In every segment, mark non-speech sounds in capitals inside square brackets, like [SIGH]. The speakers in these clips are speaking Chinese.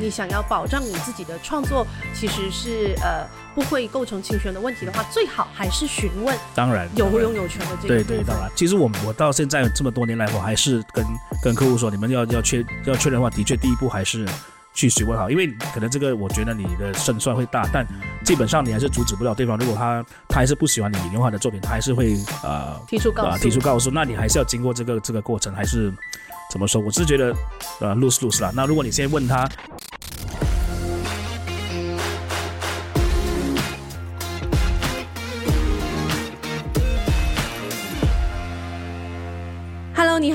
你想要保障你自己的创作，其实是呃不会构成侵权的问题的话，最好还是询问当然有拥有权的这个对对，当然，其实我我到现在这么多年来，我还是跟跟客户说，你们要要确要确认的话，的确第一步还是去询问好，因为可能这个我觉得你的胜算会大，但基本上你还是阻止不了对方。如果他他还是不喜欢你引用他的作品，他还是会呃提出告诉、啊提出告诉，那你还是要经过这个这个过程，还是怎么说？我是觉得呃 lose lose 啦。那如果你先问他，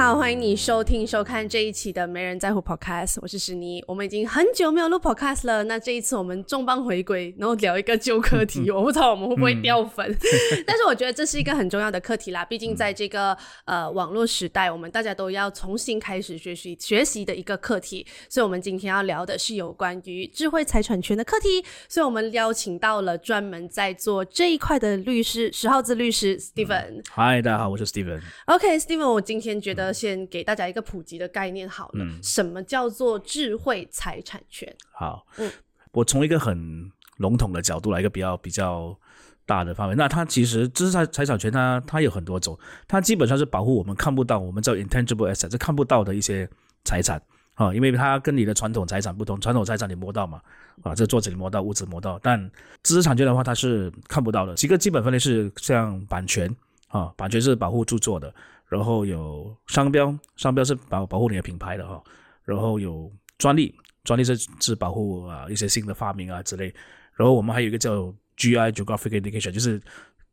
好，欢迎你收听收看这一期的《没人在乎 Podcast》，我是史妮。我们已经很久没有录 Podcast 了，那这一次我们重磅回归，然后聊一个旧课题，我不知道我们会不会掉粉，[LAUGHS] 但是我觉得这是一个很重要的课题啦。毕竟在这个呃网络时代，我们大家都要重新开始学习学习的一个课题，所以我们今天要聊的是有关于智慧财产权的课题。所以我们邀请到了专门在做这一块的律师十号字律师 Steven。嗨，大家好，我是 Steven。OK，Steven，、我今天觉得先给大家一个普及的概念好了，什么叫做智慧财产权？好，嗯我从一个很笼统的角度来，一个比较比较大的范围。那它其实知识财财产权它，它有很多种，它基本上是保护我们看不到，我们叫 intangible asset，是看不到的一些财产啊，因为它跟你的传统财产不同，传统财产你摸到嘛，啊，这桌子你摸到，屋子摸到，但知识产权的话它是看不到的。几个基本分类是像版权啊，版权是保护著作的，然后有商标，商标是保保护你的品牌的哈、然后有专利，专利是是保护啊、一些新的发明啊之类，然后我们还有一个叫 GI Geographic Indication，就是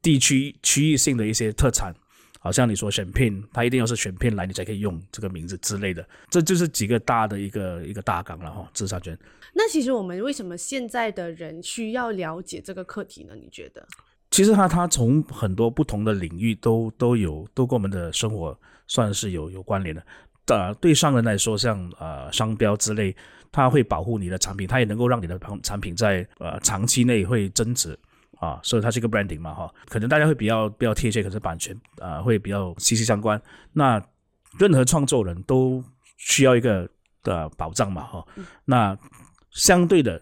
地区区域性的一些特产，好像你说选片，它一定要是选片来你才可以用这个名字之类的，这就是几个大的一个一个大纲了哈，知识产权。那其实我们为什么现在的人需要了解这个课题呢？你觉得？其实它它从很多不同的领域都都有都跟我们的生活算是有有关联的。呃，对商人来说，像呃商标之类，它会保护你的产品，它也能够让你的产产品在呃长期内会增值啊，所以它是一个 branding 嘛哈。可能大家会比较比较贴切，可是版权啊、呃会比较息息相关。那任何创作人都需要一个的保障嘛哈。那相对的，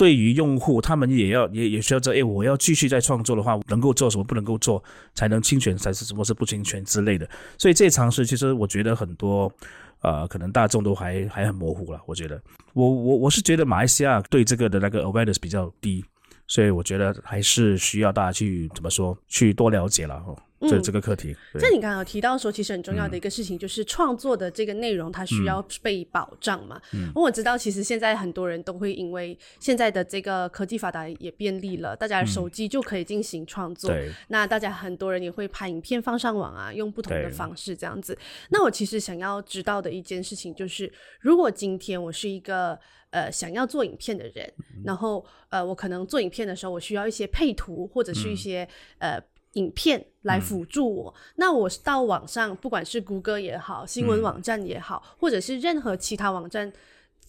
对于用户，他们也要也也需要知道，哎，我要继续再创作的话，能够做什么，不能够做，才能侵权，才是什么是不侵权之类的。所以这些尝试，其实我觉得很多，呃，可能大众都还还很模糊了。我觉得，我我我是觉得马来西亚对这个的那个 awareness 比较低，所以我觉得还是需要大家去怎么说，去多了解了哦，这嗯这个课题。对像你刚刚有提到说，其实很重要的一个事情就是创作的这个内容，它需要被保障嘛。嗯，我知道，其实现在很多人都会因为现在的这个科技发达也便利了，大家的手机就可以进行创作。对那大家很多人也会拍影片放上网啊，用不同的方式这样子。那我其实想要知道的一件事情就是，如果今天我是一个呃想要做影片的人，然后呃我可能做影片的时候，我需要一些配图或者是一些、呃。影片来辅助我，那我是到网上，不管是谷歌也好，新闻网站也好，或者是任何其他网站，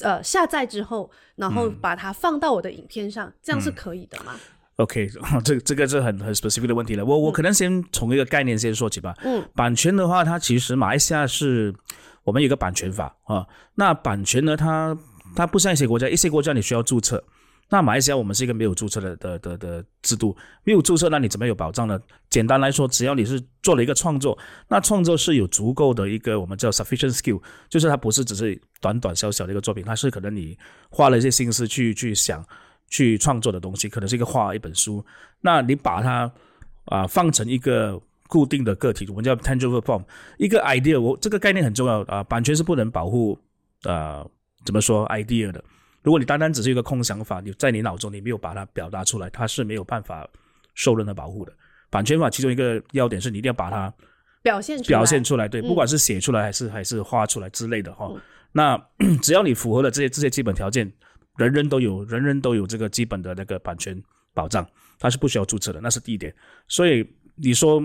呃，下载之后，然后把它放到我的影片上，这样是可以的吗？OK，这这个是很很 specific 的问题了。我我可能先从一个概念先说起吧。嗯，版权的话，它其实马来西亚是我们有个版权法啊。那版权呢，它它不像一些国家，一些国家你需要注册。那马来西亚我们是一个没有注册的的的的制度，没有注册，那你怎么有保障呢？简单来说，只要你是做了一个创作，那创作是有足够的一个我们叫 sufficient skill，就是它不是只是短短小小的一个作品，它是可能你花了一些心思去去想。去创作的东西，可能是一个画一本书，那你把它啊、放成一个固定的个体，我们叫 tangible form，一个 idea，我这个概念很重要啊、版权是不能保护呃怎么说 idea 的。如果你单单只是一个空想法，你在你脑中你没有把它表达出来，它是没有办法受任何保护的。版权法其中一个要点是你一定要把它表现出来表现出来，对，嗯不管是写出来还是还是画出来之类的哈。嗯那只要你符合了这些这些基本条件，人人都有人人都有这个基本的那个版权保障，它是不需要注册的，那是第一点。所以你说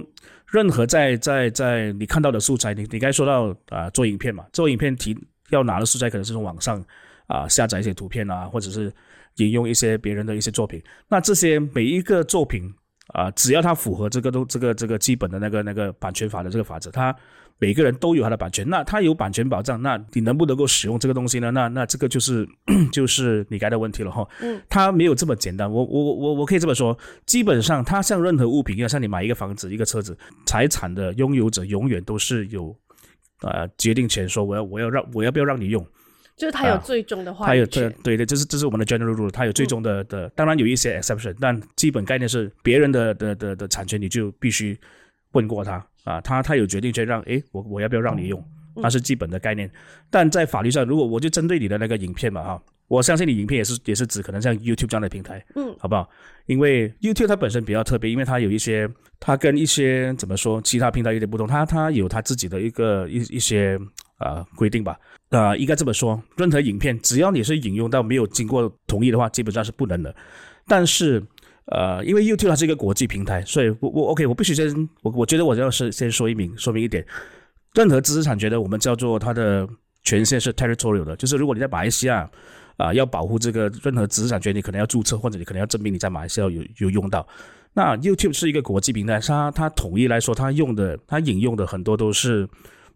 任何在在在你看到的素材，你你刚才说到啊、做影片嘛，做影片提要拿的素材可能是从网上啊、下载一些图片啊，或者是引用一些别人的一些作品，那这些每一个作品啊、只要它符合这个都这个这个基本的那个那个版权法的这个法则，它每个人都有他的版权，那他有版权保障，那你能不能够使用这个东西呢？那那这个就是 [CLEARS THROAT] 就是你该的问题了哈。嗯，它没有这么简单。我我我我可以这么说，基本上它像任何物品一样，像你买一个房子、一个车子，财产的拥有者永远都是有呃决定权，说我要我要让我要不要让你用。就是他有最终的话他有对对，这是这是我们的 general rule，他有最终的的，当然有一些 exception，但基本概念是别人的的的的产权你就必须问过他啊，他他有决定权让诶我我要不要让你用，那是基本的概念。但在法律上，如果我就针对你的那个影片嘛哈，我相信你影片也是也是指可能像 YouTube 这样的平台，嗯，好不好？因为 YouTube 它本身比较特别，因为它有一些它跟一些怎么说其他平台有点不同，它它有它自己的一个一一些啊、规定吧。啊、应该这么说，任何影片只要你是引用到没有经过同意的话，基本上是不能的。但是，呃，因为 YouTube 它是一个国际平台，所以我我 OK，我必须先我我觉得我要是先说一明说明一点，任何知识产权的我们叫做它的权限是 territorial 的，就是如果你在马来西亚啊、要保护这个任何知识产权，你可能要注册，或者你可能要证明你在马来西亚有有用到。那 YouTube 是一个国际平台，它它统一来说，它用的它引用的很多都是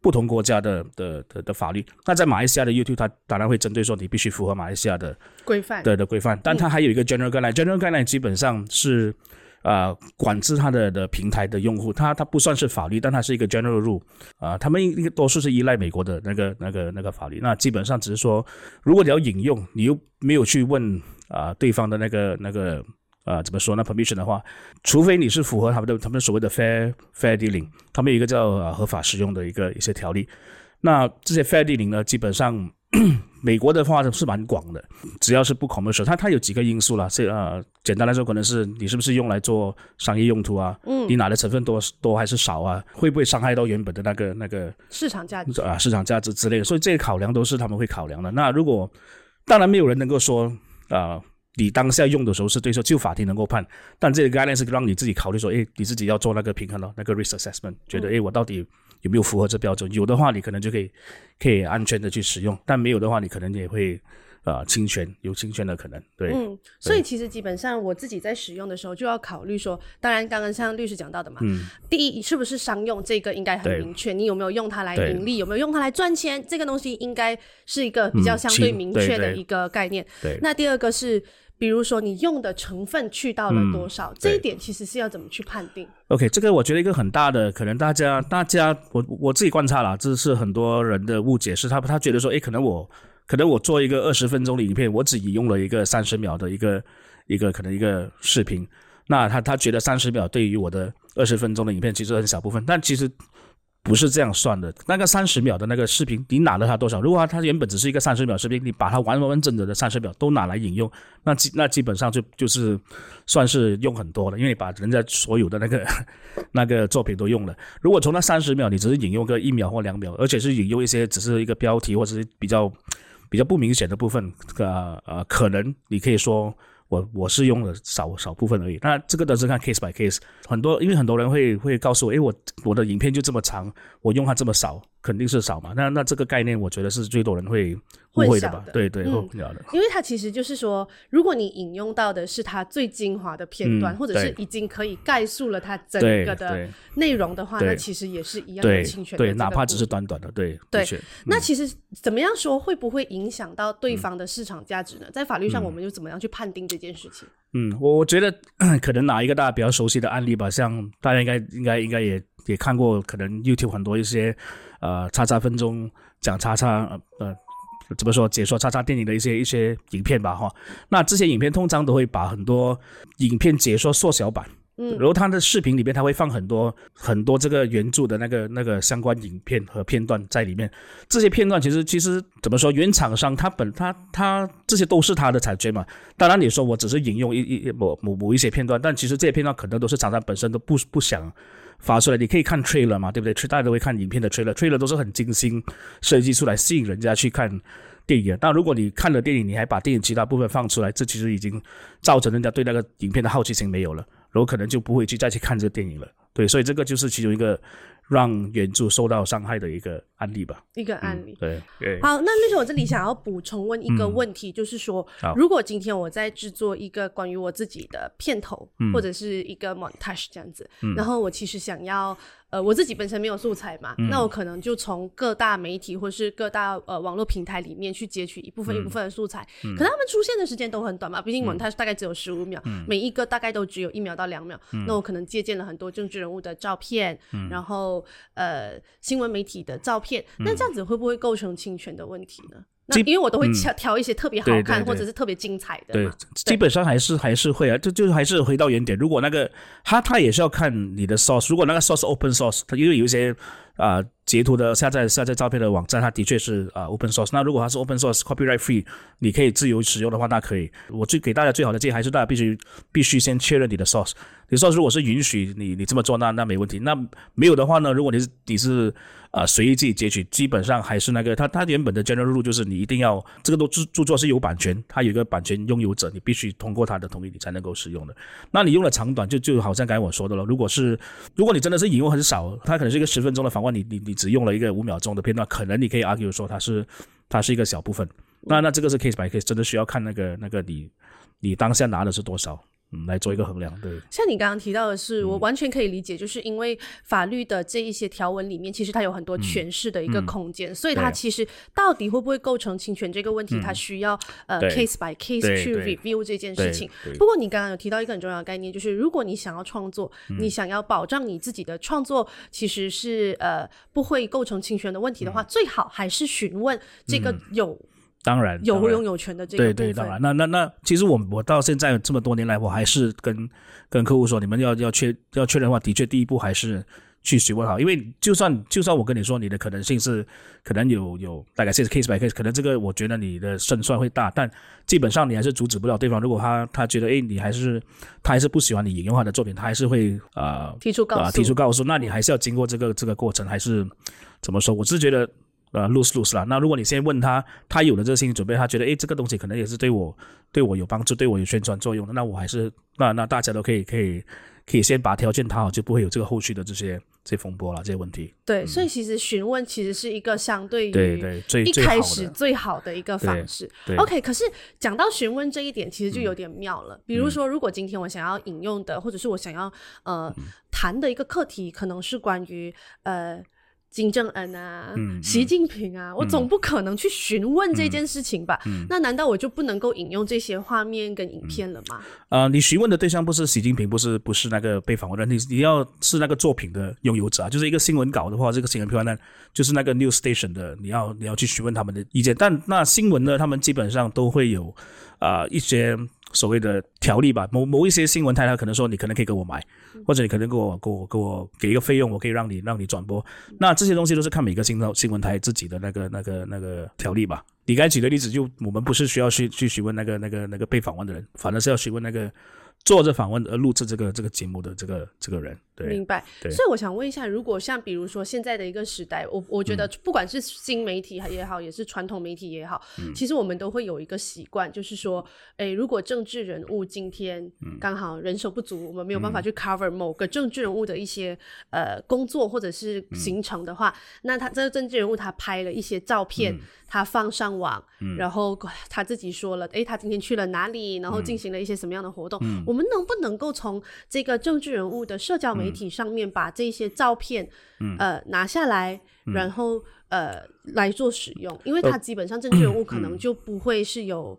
不同国家的的的的法律。那在马来西亚的 YouTube，它当然会针对说你必须符合马来西亚的规范。的的规范，但它还有一个 general guideline，general guideline 基本上是呃管制它的的平台的用户，它它不算是法律，但它是一个 general rule 啊、他们应该多数是依赖美国的那个那个那个法律，那基本上只是说，如果你要引用，你又没有去问啊、对方的那个那个。啊，怎么说呢？permission 的话，除非你是符合他们的他们所谓的 fair fair dealing，他们有一个叫、呃、合法使用的一个一些条例。那这些 fair dealing 呢，基本上 [COUGHS] 美国的话是蛮广的，只要是不 commercial，它它有几个因素啦。这呃，简单来说，可能是你是不是用来做商业用途啊？嗯你拿的成分多多还是少啊？会不会伤害到原本的那个那个市场价值。啊市场价值之类的？所以这些考量都是他们会考量的。那如果当然没有人能够说啊。你当下用的时候是对说，就法庭能够判，但这个概念是让你自己考虑说，诶，你自己要做那个平衡了，那个 risk assessment，觉得诶，我到底有没有符合这标准？有的话，你可能就可以可以安全的去使用，但没有的话，你可能也会呃侵权，有侵权的可能。对，嗯，所以其实基本上我自己在使用的时候就要考虑说，当然刚刚像律师讲到的嘛，嗯，第一是不是商用这个应该很明确，你有没有用它来盈利，有没有用它来赚钱，这个东西应该是一个比较嗯相对明确的一个概念。对，那第二个是，比如说你用的成分去到了多少，这一点其实是要怎么去判定？OK，这个我觉得一个很大的可能，大家大家我我自己观察了，这是很多人的误解，是他他觉得说，哎，可能我可能我做一个二十分钟的影片，我只引用了一个三十秒的一个一个可能一个视频，那他他觉得三十秒对于我的二十分钟的影片其实很小部分，但其实不是这样算的。那个三十秒的那个视频，你拿了它多少？如果它原本只是一个三十秒视频，你把它完完整整的三十秒都拿来引用，那基那基本上就就是算是用很多了，因为你把人家所有的那个 [LAUGHS] 那个作品都用了。如果从那三十秒你只是引用个一秒或两秒，而且是引用一些只是一个标题或者是比较比较不明显的部分，呃呃，可能你可以说。我我是用了少少部分而已，那这个都是看 case by case。很多因为很多人会会告诉我，诶，我我的影片就这么长，我用它这么少，肯定是少嘛。那那这个概念，我觉得是最多人会误会的吧？的对对，嗯混淆的。因为它其实就是说，如果你引用到的是它最精华的片段，嗯或者是已经可以概述了它整个的内容的话，那其实也是一样有对对，侵权的这个哪怕只是短短的，对对那其实怎么样说会不会影响到对方的市场价值呢？在法律上，我们又怎么样去判定这件事情？嗯，我我觉得 [COUGHS] 可能拿一个大家比较熟悉的案例吧，像大家应该应该应该也也看过，可能 YouTube 很多一些呃叉叉分钟讲叉叉呃怎么说解说叉叉电影的一些一些影片吧哈。那这些影片通常都会把很多影片解说缩小版。然后他的视频里面，他会放很多很多这个原著的那个那个相关影片和片段在里面。这些片段其实其实怎么说，原厂商他本他他这些都是他的产权嘛。当然你说我只是引用一一某某某一些片段，但其实这些片段可能都是厂商本身都不不想发出来。你可以看 trailer 嘛，对不对？大家都会看影片的 trailer，trailer 都是很精心设计出来吸引人家去看电影但。如果你看了电影，你还把电影其他部分放出来，这其实已经造成人家对那个影片的好奇心没有了，然后可能就不会去再去看这个电影了。对，所以这个就是其中一个让原著受到伤害的一个案例吧。一个案例。对对，好，那律师，我这里想要补充问一个问题，就是说，如果今天我在制作一个关于我自己的片头，或者是一个 montage 这样子，然后我其实想要，呃，我自己本身没有素材嘛，那我可能就从各大媒体或是各大呃网络平台里面去截取一部分一部分的素材，可能他们出现的时间都很短嘛，毕竟 montage 大概只有十五秒，每一个大概都只有一秒到两秒，那我可能借鉴了很多政治人物的照片，然后呃新闻媒体的照片，那这样子会不会构成侵权的问题呢？那因为我都会挑挑一些特别好看或者是特别精彩的对嘛，，基本上还是还是会啊，就就是还是回到原点。如果那个他他也是要看你的 source，如果那个 source open source，它因为有一些啊、截图的下载下载照片的网站，它的确是啊、open source。那如果它是 open source copyright free，你可以自由使用的话，那可以。我最给大家最好的建议还是大家必须必须先确认你的 source。你说如果是允许你你这么做，那那没问题。那没有的话呢，如果你是你是啊、随意自己截取，基本上还是那个它它原本的 general rule 就是你一定要这个都著著作是有版权，它有一个版权拥有者，你必须通过他的同意你才能够使用的。那你用了长短，就就好像刚才我说的了，如果是如果你真的是引用很少，它可能是一个十分钟的访问，你你你只用了一个五秒钟的片段，可能你可以 argue 说它是它是一个小部分。那那这个是 case by case，真的需要看那个那个你你当下拿的是多少，嗯，来做一个衡量。对，像你刚刚提到的是，嗯我完全可以理解，就是因为法律的这一些条文里面，其实它有很多嗯诠释的一个空间，所以它其实到底会不会构成侵权这个问题，它需要呃 case by case 去 review 这件事情。不过你刚刚有提到一个很重要的概念，就是如果你想要创作，嗯你想要保障你自己的创作其实是呃不会构成侵权的问题嗯的话，最好还是询问这个有、当然有拥有权的这个对对，当然，那那那，其实我我到现在这么多年来，我还是跟跟客户说，你们要要确要确认的话，的确第一步还是去询问好，因为就算就算我跟你说你的可能性是可能有有大概是 case by case，可能这个我觉得你的胜算会大，但基本上你还是阻止不了对方。如果他他觉得哎你还是他还是不喜欢你引用他的作品，他还是会呃提出告诉、啊、提出告诉，那你还是要经过这个这个过程，还是怎么说？我是觉得呃 lose lose 啦。那如果你先问他，他有了这个心理准备，他觉得诶这个东西可能也是对我对我有帮助，对我有宣传作用的，那我还是那那大家都可以可以可以先把条件谈好，就不会有这个后续的这些这些风波了，这些问题。对，所以其实询问其实是一个相对于对对，最一最开始最好的一个方式。OK，可是讲到询问这一点，其实就有点妙了。比如说，如果今天我想要引用的，或者是我想要呃谈的一个课题，可能是关于呃。金正恩啊，习近平啊，我总不可能去询问这件事情吧？那难道我就不能够引用这些画面跟影片了吗？呃，你询问的对象不是习近平，不是不是那个被访问的，你你要是那个作品的拥有者啊，就是一个新闻稿的话，这个新闻片段就是那个 news station 的，你要你要去询问他们的意见。但那新闻呢，他们基本上都会有啊、呃一些所谓的条例吧，某某一些新闻台，他可能说你可能可以给我买，或者你可能给我给我给我给一个费用，我可以让你让你转播。那这些东西都是看每个新闻新闻台自己的那个那个那个条例吧。你刚才举的例子就，我们不是需要去去询问那个那个那个被访问的人，反而是要询问那个做这访问而录制这个这个节目的这个这个人。对明，白。所以我想问一下，如果像比如说现在的一个时代，我我觉得嗯。不管是新媒体也好，也是传统媒体也好，嗯。其实我们都会有一个习惯，就是说，哎，如果政治人物今天嗯。刚好人手不足，我们没有办法去 cover 某个政治人物的一些呃工作或者是嗯。行程的话，那他这个政治人物他拍了一些照片，嗯。他放上网，然后他自己说了，哎，他今天去了哪里，然后进行了一些什么样的活动，我们能不能够从这个政治人物的社交媒体上面把这些照片，呃，拿下来，然后呃来做使用？因为它基本上政治人物可能就不会是有。呃，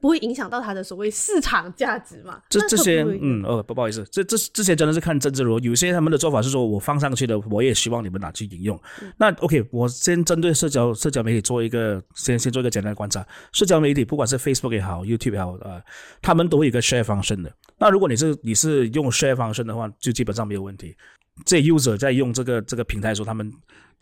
不会影响到它的所谓市场价值嘛？那这这些嗯哦不不好意思，这这这些真的是看政治如有些他们的做法是说我放上去的，我也希望你们拿去引用。那 OK，我先针对社交社交媒体做一个先先做一个简单的观察。社交媒体不管是 Facebook 也好，YouTube 也好，呃，他们都会有一个 share function 的。那如果你是你是用 share function 的话，就基本上没有问题。这 user 在用这个这个平台的时候，他们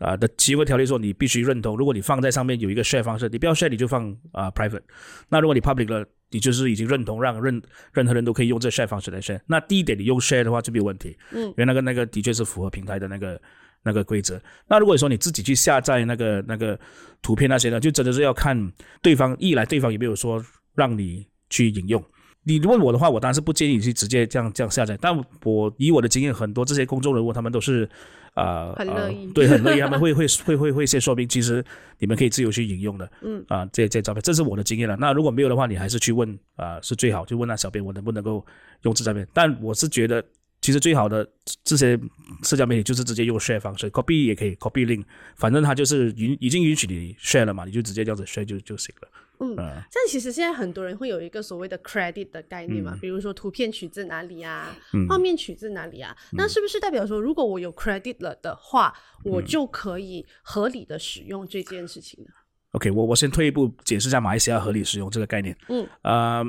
啊、的机会条例说你必须认同，如果你放在上面有一个 share 方式，你不要 share 你就放啊、private。那如果你 public 了，你就是已经认同让任任何人都可以用这 share 方式来 share。那第一点你用 share 的话就没有问题，嗯，因为那个那个的确是符合平台的那个那个规则。那如果说你自己去下载那个那个图片那些呢，就真的是要看对方一来对方有没有说让你去引用。你问我的话，我当然是不建议你去直接这样这样下载。但我以我的经验，很多这些公众人物他们都是啊，很乐意对，很乐意，他们会会会会会先说明，其实你们可以自由去引用的，嗯啊，这这照片，这是我的经验了。那如果没有的话，你还是去问啊，是最好，就问那小编我能不能够用这照片。但我是觉得，其实最好的这些社交媒体就是直接用 share 方式，copy 也可以 copy link，反正它就是允已经允许你 share 了嘛，你就直接这样子 share 就就行了。嗯，嗯。但其实现在很多人会有一个所谓的 credit 的概念嘛，比如说图片取自哪里啊，嗯。画面取自哪里啊，那是不是代表说，如果我有 credit 了的话，嗯。我就可以合理的使用这件事情呢？OK，我我先退一步解释一下马来西亚合理使用这个概念。嗯，呃，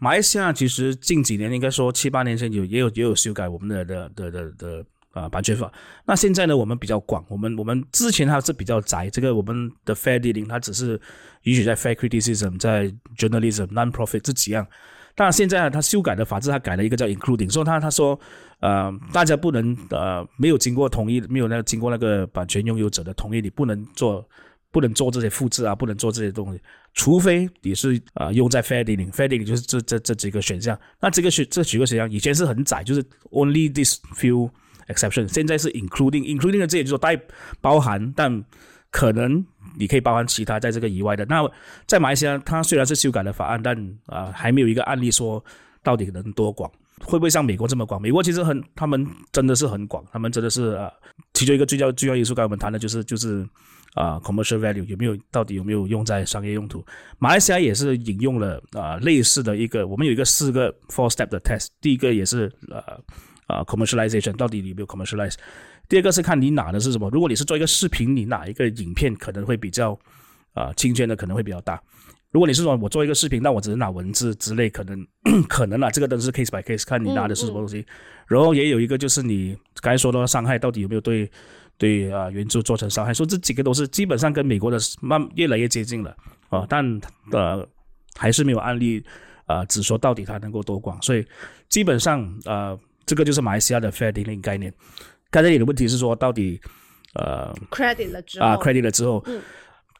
马来西亚其实近几年应该说七八年前有也有也有修改我们的的的的的啊、版权法。那现在呢，我们比较广，我们我们之前它是比较窄，这个我们的 fair dealing 它只是允许在 fair criticism、在 journalism、non-profit 这几样。但，现在它修改的法制，它改了一个叫 including，所以他他说，呃，大家不能呃没有经过同意，没有那个经过那个版权拥有者的同意，你不能做不能做这些复制啊，不能做这些东西，除非你是啊、呃用在 fair dealing，fair dealing 就是这这这几个选项。那这个选这几个选项以前是很窄，就是 only this few exception，现在是 including，including 的这也就是说带包含，但可能你可以包含其他在这个以外的。那在马来西亚，它虽然是修改了法案，但啊、还没有一个案例说到底能多广。会不会像美国这么广？美国其实很，他们真的是很广，他们真的是啊、其中一个最要最要因素，刚我们谈的就是就是啊、commercial value 有没有到底有没有用在商业用途？马来西亚也是引用了啊、类似的一个，我们有一个四个 four step 的 test，第一个也是呃啊 commercialization 到底有没有 commercialize，第二个是看你拿的是什么，如果你是做一个视频，你哪一个影片可能会比较啊侵权的可能会比较大。如果你是说我做一个视频，那我只是拿文字之类，可能 [CLEARS THROAT] 可能啊，这个都是 case by case，看你拿的是什么东西。然后也有一个就是你刚才说的伤害到底有没有对对啊、原著造成伤害，说这几个都是基本上跟美国的慢越来越接近了啊，但呃还是没有案例啊、只说到底它能够多广，所以基本上呃这个就是马来西亚的 fair dealing 概念。刚才你的问题是说到底呃 credit 了之后，啊 credit 了之后，嗯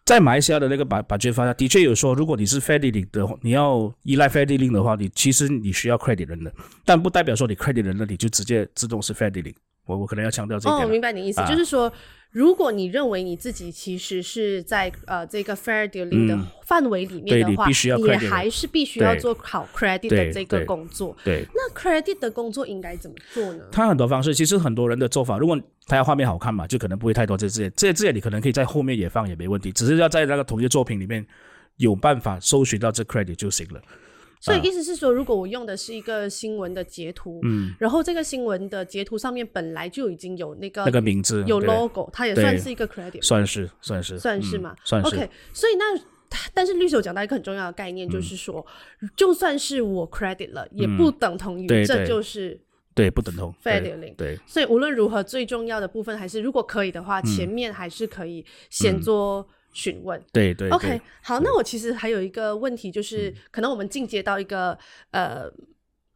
在马来西亚的那个版版权法，的确有说，如果你是 fair dealing 的话，你要依赖 fair dealing 的话，你其实你需要 credit 人的，但不代表说你 credit 人了，你就直接自动是 fair dealing。我我可能要强调这一哦，我点了。明白你意思，啊就是说，如果你认为你自己其实是在呃这个 fair dealing 的嗯范围里面对的话，你还是必须要做好 credit 的这个工作。对，那 credit 的工作应该怎么做呢？它很多方式，其实很多人的做法，如果他要画面好看嘛，就可能不会太多这些这些字眼，你可能可以在后面也放也没问题，只是要在那个同一个作品里面有办法搜寻到这 credit 就行了。所以意思是说，如果我用的是一个新闻的截图，嗯，然后这个新闻的截图上面本来就已经有那个那个名字有 logo，它也算是一个 credit，算是算是。嗯算是嘛？算是。OK，所以那但是律师有讲到一个很重要的概念，嗯就是说，就算是我 credit 了，也不等同于这就是对不等同。dealing。对。所以无论如何，最重要的部分还是，如果可以的话，前面还是可以先做询问。对对 OK，好，那我其实还有一个问题，就是、嗯。可能我们进阶到一个呃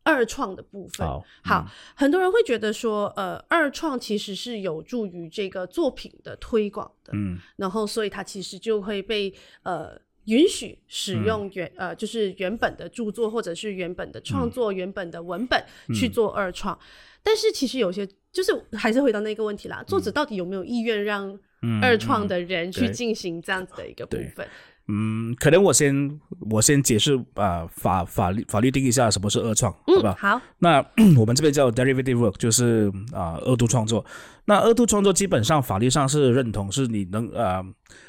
二创的部分。好好，很多人会觉得说，呃，二创其实是有助于这个作品的推广的，嗯。然后所以它其实就会被呃允许使用原、呃就是原本的著作或者是原本的创作、原本的文本去做二创，但是其实有些就是还是回到那个问题啦，作者到底有没有意愿让嗯二创的人去对进行这样子的一个部分？嗯，可能我先我先解释啊、法法律法律定义一下什么是二创，好嗯，吧？好，那 [CLEARS THROAT] 我们这边叫 derivative work，就是啊、二度创作。那二度创作基本上法律上是认同，是你能啊、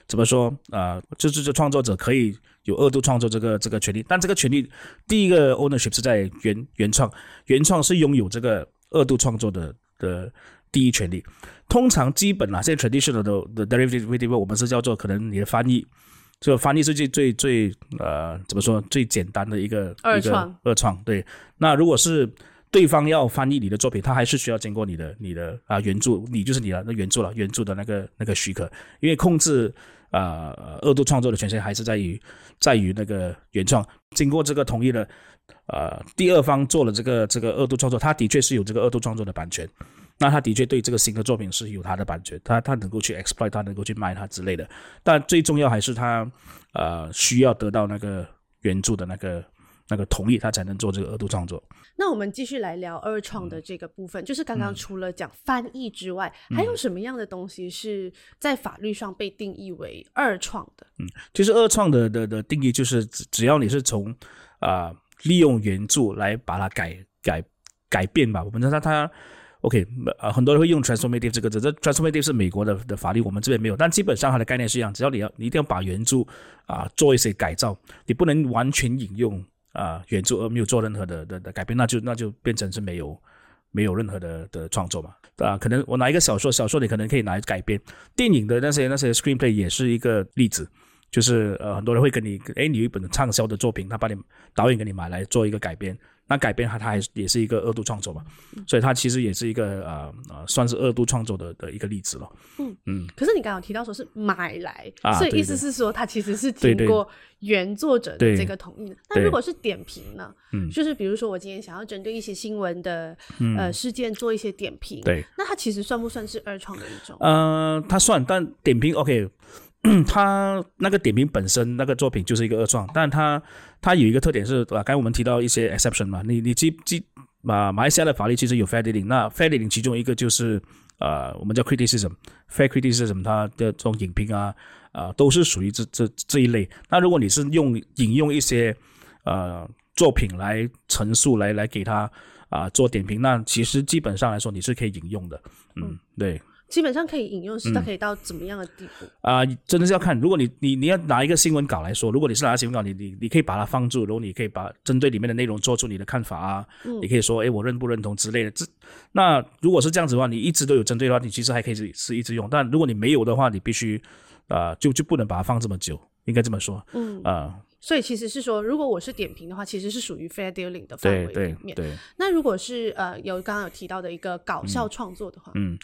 怎么说啊、就是这创作者可以有二度创作这个这个权利，但这个权利第一个 ownership 是在原原创，原创是拥有这个二度创作的的第一权利。通常基本啊，现在 traditional 的的 derivative 我们是叫做可能你的翻译。这个翻译是最最最呃怎么说最简单的一个一个二创二创对。那如果是对方要翻译你的作品，他还是需要经过你的你的啊、原著，你就是你的那原著了，原著的那个那个许可，因为控制啊、呃二度创作的权限还是在于在于那个原创，经过这个同意了，呃，第二方做了这个这个二度创作，他的确是有这个二度创作的版权。那他的确对这个新的作品是有他的版权，他他能够去 exploit，他能够去卖它之类的。但最重要还是他呃需要得到那个原著的那个那个同意，他才能做这个二度创作。那我们继续来聊二创的这个部分，就是刚刚除了讲翻译之外，还有什么样的东西是在法律上被定义为二创的？嗯，其实二创的的的定义就是只只要你是从啊利用原著来把它改改改变吧。我们知道它 OK 呃很多人会用 transformative 这个字，这 transformative 是美国的的法律，我们这边没有。但基本上它的概念是一样，只要你要你一定要把原著啊做一些改造，你不能完全引用。啊，原著而没有做任何的的的改变，那就那就变成是没有没有任何的的创作嘛？啊，可能我拿一个小说，小说你可能可以拿来改编，电影的那些那些 screenplay 也是一个例子，就是呃很多人会跟你，哎，你有一本畅销的作品，他把你导演给你买来做一个改编。那改编它，它还也是一个二度创作嘛，所以它其实也是一个呃呃，算是二度创作的的一个例子了。嗯嗯。可是你刚刚提到说是买来，所以意思是说它其实是经过原作者的这个同意的。那如果是点评呢？嗯，就是比如说我今天想要针对一些新闻的呃事件做一些点评，对，那它其实算不算是二创的一种？呃，它算，但点评 OK。他那个点评本身那个作品就是一个恶创，但他他有一个特点是，啊，刚才我们提到一些 exception 嘛，你你记记啊，马来西亚的法律其实有 fair dealing，那 fair dealing 其中一个就是呃，我们叫 criticism，fair criticism，它的这种影评啊啊都是属于这这这一类。那如果你是用引用一些呃作品来陈述来来给他啊做点评，那其实基本上来说你是可以引用的，嗯，对。基本上可以引用是它可以到怎么样的地步啊？真的是要看，如果你你你要拿一个新闻稿来说，如果你是拿新闻稿，你你你可以把它放住，然后你可以把针对里面的内容做出你的看法啊，你可以说，哎，我认不认同之类的。这那如果是这样子的话，你一直都有针对的话，你其实还可以是是一直用。但如果你没有的话，你必须啊，就就不能把它放这么久，应该这么说，嗯啊。所以其实是说，如果我是点评的话，其实是属于 fair dealing 的范围里面。对，那如果是呃有刚刚有提到的一个搞笑创作的话，嗯，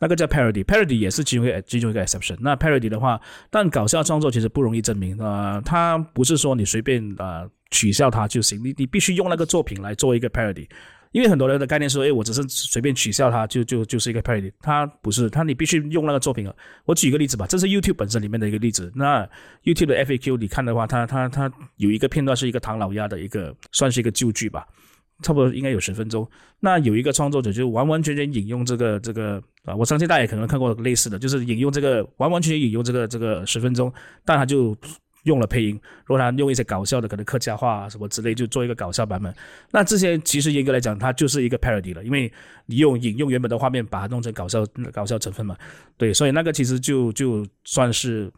那个叫 parody，parody 也是其中一个其中一个 exception。那 parody 的话，但搞笑创作其实不容易证明啊，它不是说你随便啊取笑它就行，你你必须用那个作品来做一个 parody。因为很多人的概念说，哎，我只是随便取笑他，就就就是一个 parody，他不是，他你必须用那个作品啊。我举一个例子吧，这是 YouTube 本身里面的一个例子。那 YouTube 的 FAQ 你看的话，它它它有一个片段是一个唐老鸭的一个，算是一个旧剧吧，差不多应该有十分钟。那有一个创作者就完完全全引用这个这个啊，我相信大家也可能看过类似的，就是引用这个完完全全引用这个这个十分钟，但他就。用了配音，如果他用一些搞笑的，可能客家话什么之类，就做一个搞笑版本。那这些其实严格来讲，它就是一个 parody 了，因为你用引用原本的画面，把它弄成搞笑搞笑成分嘛。对，所以那个其实就就算是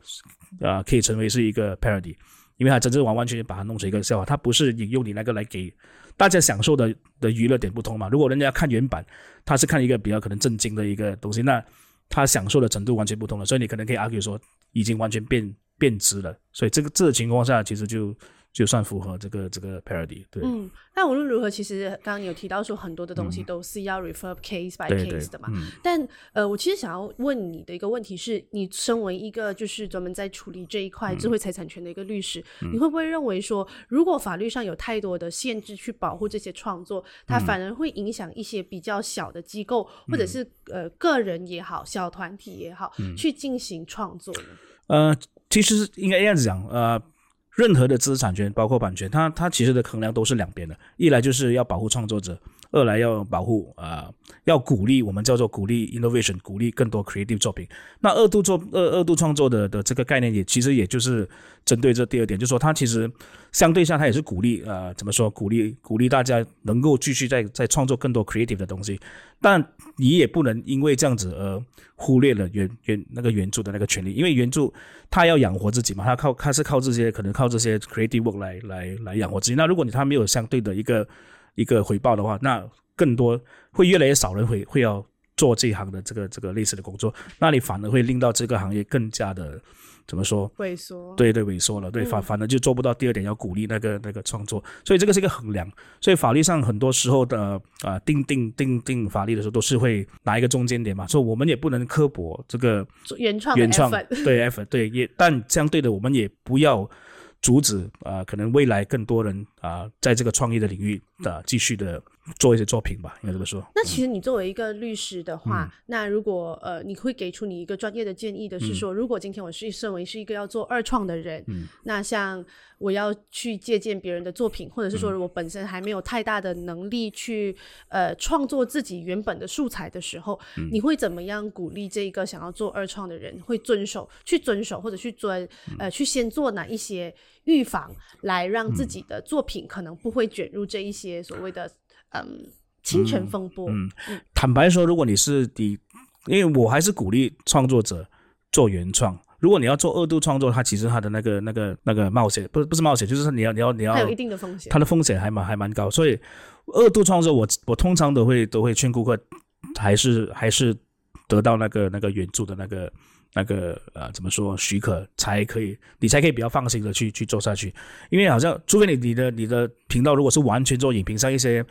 啊，可以成为是一个 parody，因为它真正完完全全把它弄成一个笑话，它不是引用你那个来给大家享受的的娱乐点不同嘛。如果人家看原版，他是看一个比较可能震惊的一个东西，那他享受的程度完全不同了。所以你可能可以 argue 说，已经完全变。变质了，所以这个这个情况下，其实就就算符合这个这个 parody。对，嗯，但无论如何，其实刚刚有提到说很多的东西都是要 refer case by case 的嘛。但呃，我其实想要问你的一个问题是，你身为一个就是专门在处理这一块智慧财产权的一个律师，你会不会认为说，如果法律上有太多的限制去保护这些创作，它反而会影响一些比较小的机构或者是呃个人也好，小团体也好，去进行创作呢？呃。其实应该这样子讲，呃，任何的知识产权，包括版权，它它其实的衡量都是两边的，一来就是要保护创作者。二来要保护啊，要鼓励我们叫做鼓励 innovation，鼓励更多 creative 作品。那二度做二二度创作的的这个概念也其实也就是针对这第二点，就是说它其实相对下它也是鼓励啊，怎么说？鼓励鼓励大家能够继续在在创作更多 creative 的东西。但你也不能因为这样子而忽略了原原那个原著的那个权利，因为原著它要养活自己嘛，它靠它是靠这些可能靠这些 creative work 来来来养活自己。那如果你它没有相对的一个一个回报的话，那更多会越来越少人会会要做这一行的这个这个类似的工作，那你反而会令到这个行业更加的怎么说？萎缩。对对，萎缩了。对，反反而就做不到第二点，要鼓励那个那个创作。所以这个是一个衡量。所以法律上很多时候的啊，定定定定法律的时候，都是会拿一个中间点嘛。所以我们也不能刻薄这个原创原创对 F 对也，但相对的，我们也不要。阻止啊，可能未来更多人啊，在这个创业的领域的继续的做一些作品吧，应该这么说。那其实你作为一个律师的话，嗯。那如果呃，你会给出你一个专业的建议的是说，如果今天我是身为是一个要做二创的人，嗯。那像我要去借鉴别人的作品，或者是嗯。说我本身还没有太大的能力去呃创作自己原本的素材的时候，嗯。你会怎么样鼓励这一个想要做二创的人会遵守去遵守或者去遵嗯。呃去先做哪一些预防，来让自己的作品可能不会卷入这一些所谓的嗯侵权风波？嗯，坦白说，如果你是你，因为我还是鼓励创作者做原创。如果你要做二度创作，它其实它的那个那个那个冒险，不是不是冒险，就是你要你要你要它有一定的风险它。的风险还蛮还蛮高，所以二度创作我我通常都会都会劝顾客还是还是得到那个那个原著的那个那个呃怎么说许可才可以，你才可以比较放心的去去做下去，因为好像除非你你的你的频道如果是完全做影评，像一些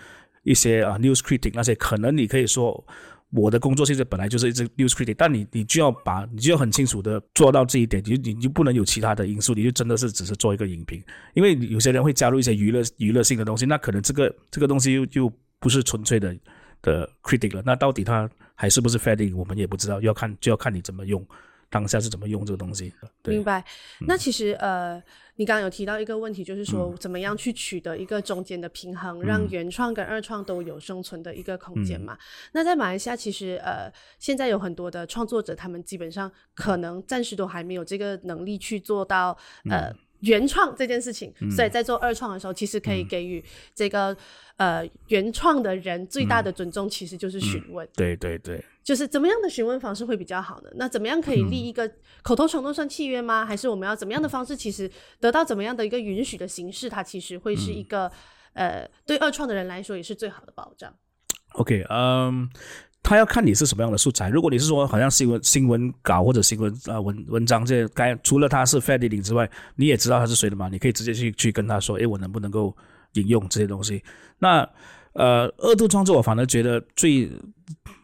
一些啊 news critic 那些，可能你可以说。我的工作性质本来就是一只 news critic，但你你就要把你就要很清楚的做到这一点，你就你就不能有其他的因素，你就真的是只是做一个影评，因为有些人会加入一些娱乐娱乐性的东西，那可能这个这个东西又就不是纯粹的的 critic 了，那到底它还是不是 fading，我们也不知道，要看就要看你怎么用，当下是怎么用这个东西。对明，白。那其实呃，你刚刚有提到一个问题，就是说怎么样去取得一个中间的平衡，让原创跟二创都有生存的一个空间嘛？那在马来西亚，其实呃，现在有很多的创作者，他们基本上可能暂时都还没有这个能力去做到呃。原创这件事情，所以在做二创的时候，其实可以给予这个呃原创的人最大的尊重，其实就是询问。对对对，就是怎么样的询问方式会比较好呢？那怎么样可以立一个口头承诺算契约吗？还是我们要怎么样的方式？其实得到怎么样的一个允许的形式，它其实会是一个、呃，对二创的人来说也是最好的保障。OK，嗯，他要看你是什么样的素材。如果你是说好像新闻新闻稿或者新闻啊、文文章这些，该除了他是 fair dealing 之外，你也知道他是谁的嘛？你可以直接去去跟他说，诶，我能不能够引用这些东西？那呃，二度创作我反而觉得最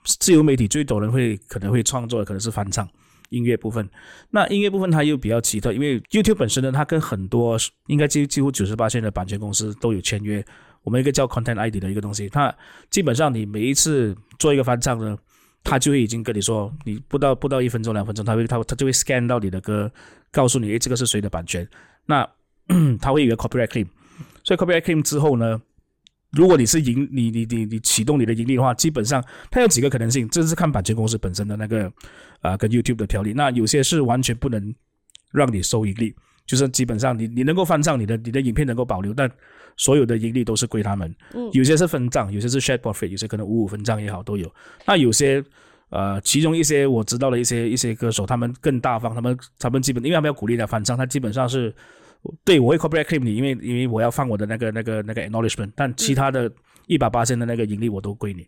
自由媒体最多人会可能会创作的可能是翻唱。音乐部分，那音乐部分它又比较奇特，因为 YouTube 本身呢，它跟很多应该几几乎九十八线的版权公司都有签约。我们一个叫 Content ID 的一个东西，它基本上你每一次做一个翻唱呢，它就会已经跟你说，你不到不到一分钟两分钟，它会它它就会 scan 到你的歌，告诉你，诶，这个是谁的版权。那 [COUGHS] 它会有一个 copyright claim，所以 copyright claim 之后呢，如果你是盈你你你你启动你的盈利的话，基本上它有几个可能性，这是看版权公司本身的那个啊、跟 YouTube 的条例。那有些是完全不能让你收盈利，就是基本上你你能够翻唱你的你的影片能够保留，但所有的盈利都是归他们。嗯有些是分账，有些是 share profit，有些可能五五分账也好都有。那有些呃，其中一些我知道的一些一些歌手，他们更大方，他们他们基本因为他们要鼓励他反账，他基本上是对我会 copyright claim 你，因为因为我要放我的那个那个那个 acknowledgement，但其他的一百八千的那个盈利我都归你。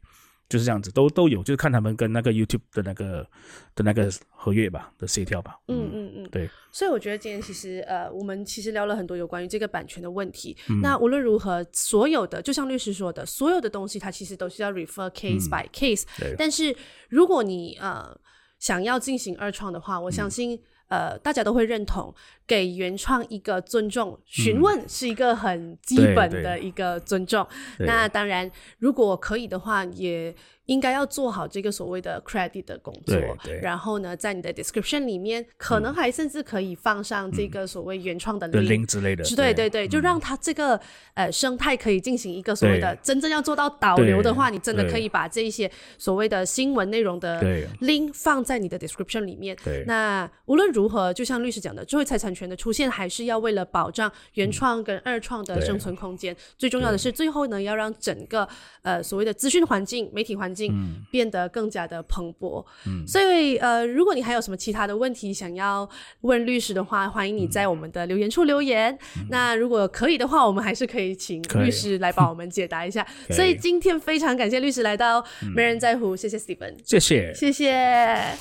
就是这样子，都都有，就是看他们跟那个 YouTube 的那个的那个合约吧的协调吧。嗯嗯嗯，对。所以我觉得今天其实呃，我们其实聊了很多有关于这个版权的问题。嗯那无论如何，所有的就像律师说的，所有的东西它其实都是要 refer case by case、嗯但是如果你呃想要进行二创的话，我嗯相信。呃，大家都会认同给原创一个尊重，询问是一个很基本的一个尊重。对。那当然，如果可以的话，也应该要做好这个所谓的 credit 的工作。然后呢，在你的 description 里面，可能还甚至可以放上这个所谓原创的的 link。之类的。是对对对，就让它这个呃生态可以进行一个所谓的真正要做到导流的话，你真的可以把这一些所谓的新闻内容的对 link 放在你的 description 里面。对那无论如何，就像律师讲的，智慧财产权的出现还是要为了保障原创跟二创的生存空间。最重要的是，最后呢，要让整个呃所谓的资讯环境、媒体环境变得更加的蓬勃。嗯所以呃，如果你还有什么其他的问题想要问律师的话，欢迎你在我们的留言处留言。那如果可以的话，我们还是可以请律师来帮 [LAUGHS] 我们解答一下。所以今天非常感谢律师来到《没人在乎》，谢谢 Steven，谢谢。谢谢。